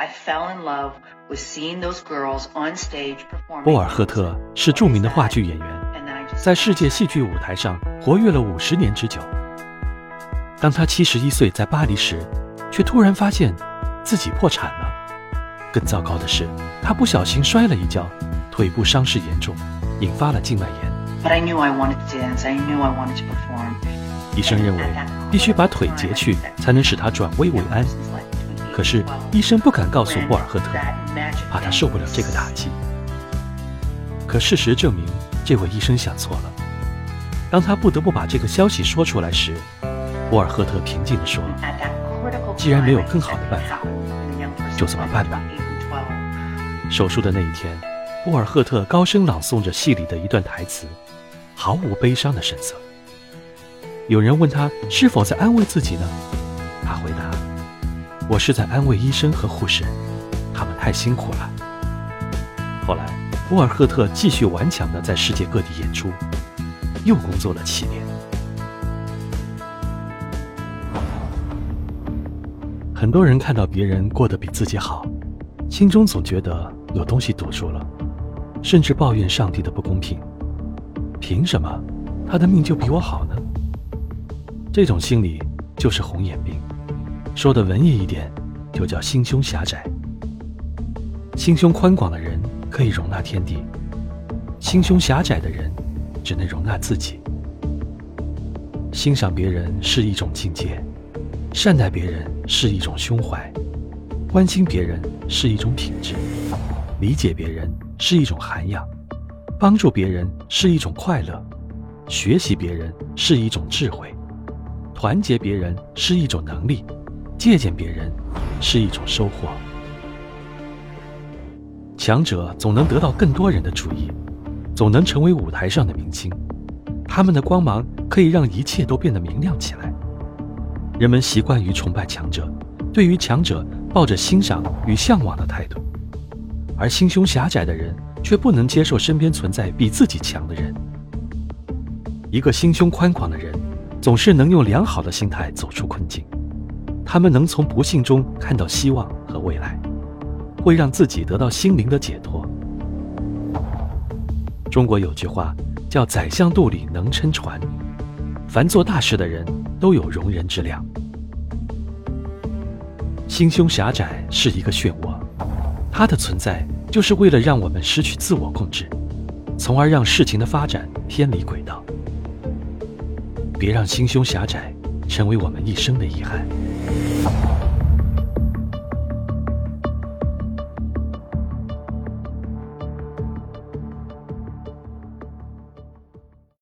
I fell in love with seeing those girls on stage performing. 博尔赫特是著名的话剧演员，在世界戏剧舞台上活跃了五十年之久。当他七十一岁在巴黎时，却突然发现自己破产了。更糟糕的是，他不小心摔了一跤，腿部伤势严重，引发了静脉炎。But I knew I wanted to dance. I knew I wanted to perform. 医生认为，必须把腿截去，才能使他转危为安。可是医生不敢告诉博尔赫特，怕他受不了这个打击。可事实证明，这位医生想错了。当他不得不把这个消息说出来时，博尔赫特平静地说：“既然没有更好的办法，就这么办吧。”手术的那一天，博尔赫特高声朗诵着戏里的一段台词，毫无悲伤的神色。有人问他是否在安慰自己呢？他回答：“我是在安慰医生和护士，他们太辛苦了。”后来，沃尔赫特继续顽强地在世界各地演出，又工作了七年。很多人看到别人过得比自己好，心中总觉得有东西堵住了，甚至抱怨上帝的不公平。凭什么他的命就比我好呢？这种心理就是红眼病，说的文艺一点，就叫心胸狭窄。心胸宽广的人可以容纳天地，心胸狭窄的人只能容纳自己。欣赏别人是一种境界，善待别人是一种胸怀，关心别人是一种品质，理解别人是一种涵养，帮助别人是一种快乐，学习别人是一种智慧。团结别人是一种能力，借鉴别人是一种收获。强者总能得到更多人的注意，总能成为舞台上的明星。他们的光芒可以让一切都变得明亮起来。人们习惯于崇拜强者，对于强者抱着欣赏与向往的态度，而心胸狭窄的人却不能接受身边存在比自己强的人。一个心胸宽广的人。总是能用良好的心态走出困境，他们能从不幸中看到希望和未来，会让自己得到心灵的解脱。中国有句话叫“宰相肚里能撑船”，凡做大事的人都有容人之量。心胸狭窄是一个漩涡，它的存在就是为了让我们失去自我控制，从而让事情的发展偏离轨道。别让心胸狭窄成为我们一生的遗憾。